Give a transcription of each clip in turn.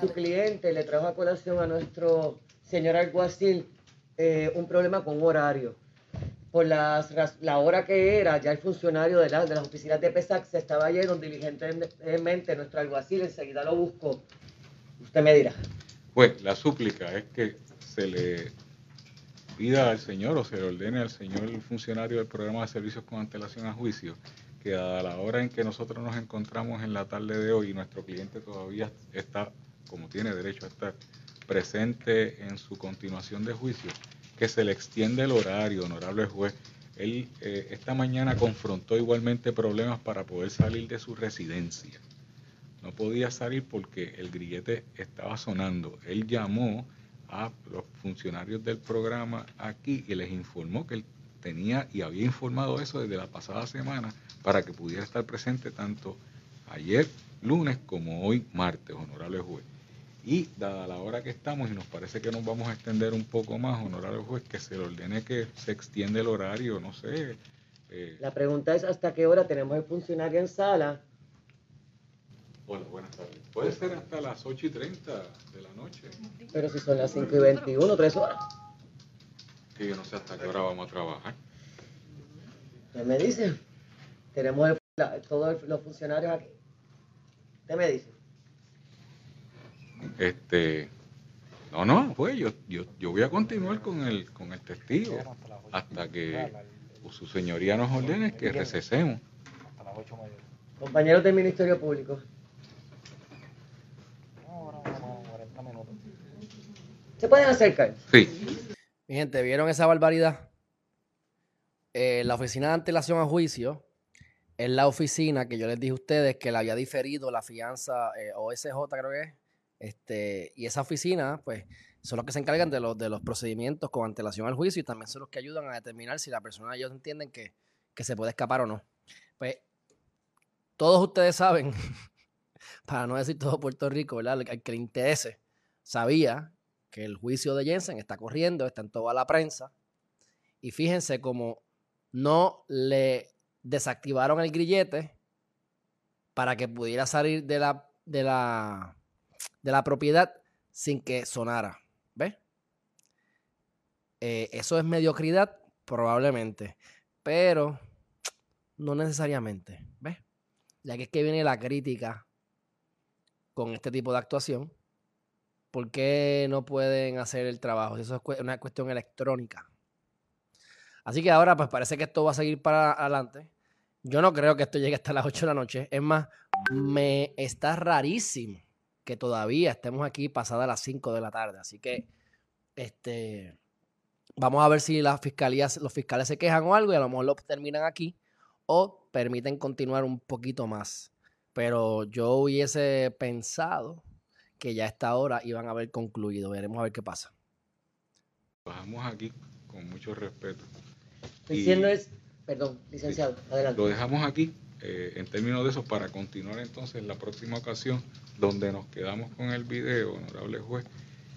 Su cliente le trajo a colación a nuestro señor alguacil eh, un problema con horario. Por las, la hora que era, ya el funcionario de, de las oficinas de PESAC se estaba yendo diligentemente, nuestro alguacil enseguida lo buscó. Usted me dirá. Pues la súplica es que se le pida al señor o se le ordene al señor funcionario del programa de servicios con antelación a juicio que a la hora en que nosotros nos encontramos en la tarde de hoy nuestro cliente todavía está, como tiene derecho a estar, presente en su continuación de juicio, que se le extiende el horario, honorable juez. Él eh, esta mañana confrontó igualmente problemas para poder salir de su residencia. No podía salir porque el grillete estaba sonando. Él llamó a los funcionarios del programa aquí y les informó que él tenía y había informado eso desde la pasada semana para que pudiera estar presente tanto ayer lunes como hoy martes, honorable juez. Y dada la hora que estamos y nos parece que nos vamos a extender un poco más, honorable juez, que se le ordene que se extiende el horario, no sé. Eh. La pregunta es hasta qué hora tenemos el funcionario en sala. Hola, buenas tardes. Puede ser hasta las 8 y 30 de la noche. Pero si son las 5 y 21, tres horas. Que yo no sé hasta qué hora vamos a trabajar. ¿Qué me dice? Tenemos todos los funcionarios aquí. ¿Qué me dice? Este, no, no, pues yo, yo, yo voy a continuar con el, con el testigo hasta que su señoría nos ordene que recesemos. Compañeros del Ministerio Público. ¿Se pueden acercar? Sí. Mi gente, ¿vieron esa barbaridad? Eh, la oficina de antelación a juicio es la oficina que yo les dije a ustedes que le había diferido la fianza eh, OSJ, creo que es. Este, y esa oficina, pues, son los que se encargan de los, de los procedimientos con antelación al juicio y también son los que ayudan a determinar si la persona ellos entienden que, que se puede escapar o no. Pues, todos ustedes saben, para no decir todo Puerto Rico, ¿verdad? El que le interese, sabía que el juicio de Jensen está corriendo, está en toda la prensa. Y fíjense cómo no le desactivaron el grillete para que pudiera salir de la, de la, de la propiedad sin que sonara. ¿Ves? Eh, eso es mediocridad, probablemente, pero no necesariamente. ¿Ves? Ya que es que viene la crítica con este tipo de actuación. ¿Por qué no pueden hacer el trabajo? Eso es una cuestión electrónica. Así que ahora pues parece que esto va a seguir para adelante. Yo no creo que esto llegue hasta las 8 de la noche. Es más, me está rarísimo que todavía estemos aquí pasadas las 5 de la tarde. Así que este, vamos a ver si las fiscalías, los fiscales se quejan o algo y a lo mejor lo terminan aquí o permiten continuar un poquito más. Pero yo hubiese pensado que ya a esta hora iban a haber concluido. Veremos a ver qué pasa. Bajamos aquí con mucho respeto diciendo es, perdón, licenciado, adelante. Lo dejamos aquí eh, en términos de eso para continuar entonces la próxima ocasión donde nos quedamos con el video, honorable juez,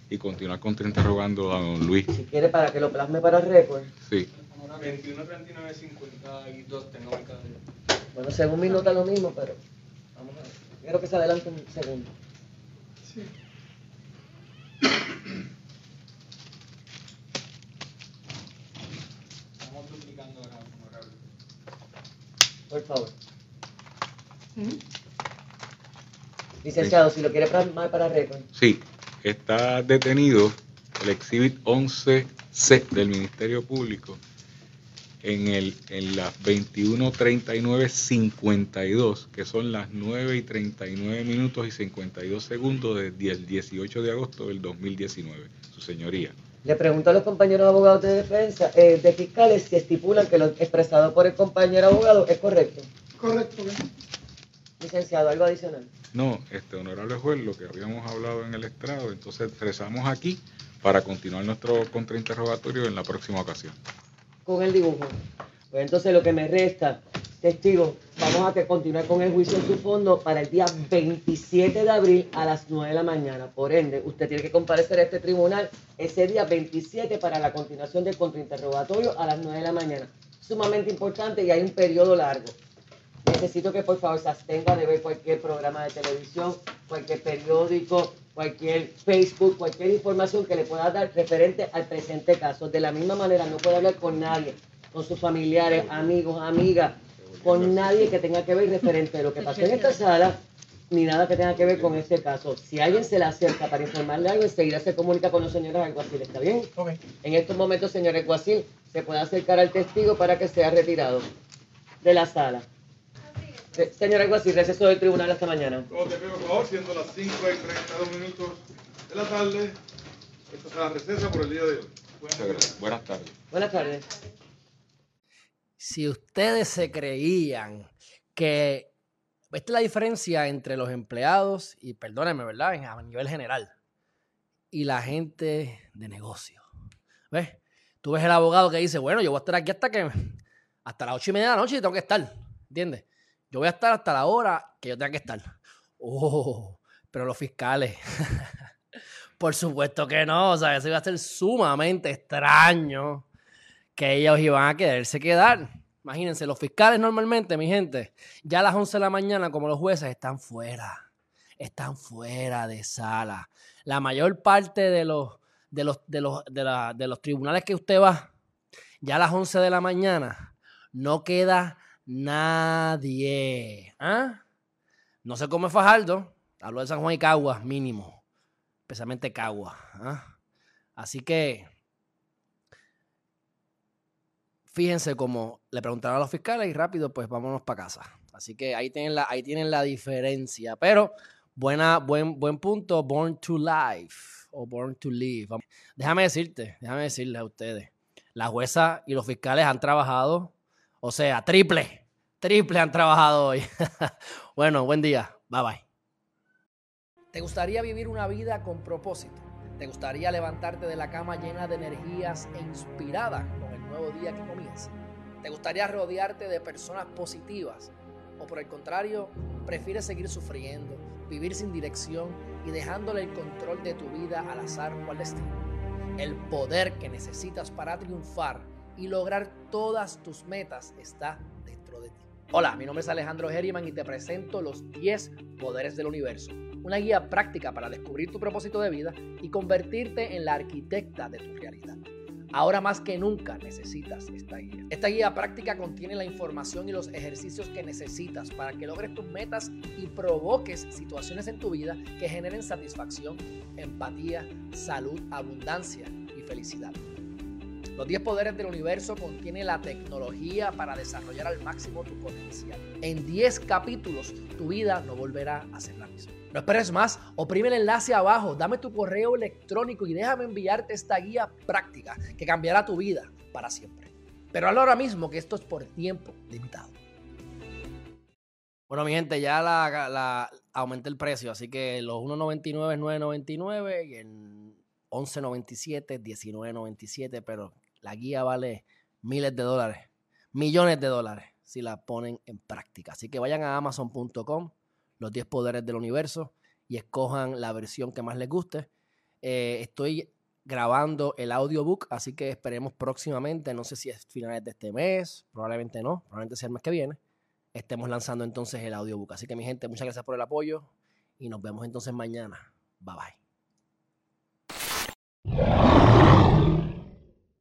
y continuar interrogando a don Luis. Si quiere para que lo plasme para récord. Sí. 21, 39, 52, tengo Bueno, según mi nota lo mismo, pero vamos a ver. Quiero que se adelante un segundo. Sí. Por favor. Licenciado, si lo quiere plasmar para récord. Sí, está detenido el Exhibit 11C del Ministerio Público en, el, en las 21.39.52, que son las 9 y 39 minutos y 52 segundos del 18 de agosto del 2019. Su señoría. Le pregunto a los compañeros abogados de defensa, eh, de fiscales, si estipulan que lo expresado por el compañero abogado es correcto. Correcto. Licenciado, ¿algo adicional? No, este honorable juez, lo que habíamos hablado en el estrado, entonces rezamos aquí para continuar nuestro contrainterrogatorio en la próxima ocasión. Con el dibujo. Pues entonces lo que me resta Testigo, vamos a continuar con el juicio en su fondo para el día 27 de abril a las 9 de la mañana. Por ende, usted tiene que comparecer a este tribunal ese día 27 para la continuación del contrainterrogatorio a las 9 de la mañana. Sumamente importante y hay un periodo largo. Necesito que por favor se abstenga de ver cualquier programa de televisión, cualquier periódico, cualquier Facebook, cualquier información que le pueda dar referente al presente caso. De la misma manera, no puede hablar con nadie, con sus familiares, amigos, amigas, con nadie que tenga que ver referente a lo que pasó en esta sala, ni nada que tenga que ver con este caso. Si alguien se le acerca para informarle algo, enseguida se comunica con los señores alguacil. ¿Está bien? En estos momentos, señor alguacil, se puede acercar al testigo para que sea retirado de la sala. Señor alguacil, receso del tribunal hasta mañana. Luego te pido por favor, siendo las 5 y 32 minutos de la tarde, esta será la recesa por el día de hoy. Buenas tardes. Buenas tardes. Si ustedes se creían que esta es la diferencia entre los empleados y, perdónenme, ¿verdad? En- A nivel general. Y la gente de negocio. ¿Ves? Tú ves el abogado que dice, bueno, yo voy a estar aquí hasta que hasta las ocho y media de la noche y tengo que estar. ¿Entiendes? Yo voy a estar hasta la hora que yo tenga que estar. Oh, pero los fiscales. Por supuesto que no. O sea, eso iba a ser sumamente extraño que ellos iban a quererse quedar. Imagínense, los fiscales normalmente, mi gente, ya a las 11 de la mañana, como los jueces, están fuera. Están fuera de sala. La mayor parte de los, de los, de los, de la- de los tribunales que usted va, ya a las 11 de la mañana, no queda nadie. ¿Ah? No sé cómo es Fajardo. Hablo de San Juan y Caguas, mínimo. Especialmente Caguas. ¿ah? Así que fíjense cómo le preguntaron a los fiscales y rápido, pues vámonos para casa. Así que ahí tienen la, ahí tienen la diferencia. Pero buena, buen, buen punto, born to life o born to live. Déjame decirte, déjame decirles a ustedes, la jueza y los fiscales han trabajado, o sea, triple, triple han trabajado hoy. bueno, buen día, bye bye. ¿Te gustaría vivir una vida con propósito? ¿Te gustaría levantarte de la cama llena de energías e inspirada con el nuevo día que comienza? ¿Te gustaría rodearte de personas positivas? ¿O por el contrario, prefieres seguir sufriendo, vivir sin dirección y dejándole el control de tu vida al azar o al destino? El poder que necesitas para triunfar y lograr todas tus metas está dentro de ti. Hola, mi nombre es Alejandro Herriman y te presento los 10 poderes del universo una guía práctica para descubrir tu propósito de vida y convertirte en la arquitecta de tu realidad. Ahora más que nunca necesitas esta guía. Esta guía práctica contiene la información y los ejercicios que necesitas para que logres tus metas y provoques situaciones en tu vida que generen satisfacción, empatía, salud, abundancia y felicidad. Los 10 poderes del universo contiene la tecnología para desarrollar al máximo tu potencial. En 10 capítulos, tu vida no volverá a ser la misma. No esperes más, oprime el enlace abajo, dame tu correo electrónico y déjame enviarte esta guía práctica que cambiará tu vida para siempre. Pero ahora mismo que esto es por tiempo limitado. Bueno, mi gente, ya la, la- aumenté el precio, así que los 1.99 es 9.99 y el 11.97 es 19.97, pero la guía vale miles de dólares, millones de dólares si la ponen en práctica. Así que vayan a amazon.com, los 10 poderes del universo, y escojan la versión que más les guste. Eh, estoy grabando el audiobook, así que esperemos próximamente, no sé si es finales de este mes, probablemente no, probablemente sea el mes que viene, estemos lanzando entonces el audiobook. Así que mi gente, muchas gracias por el apoyo y nos vemos entonces mañana. Bye bye.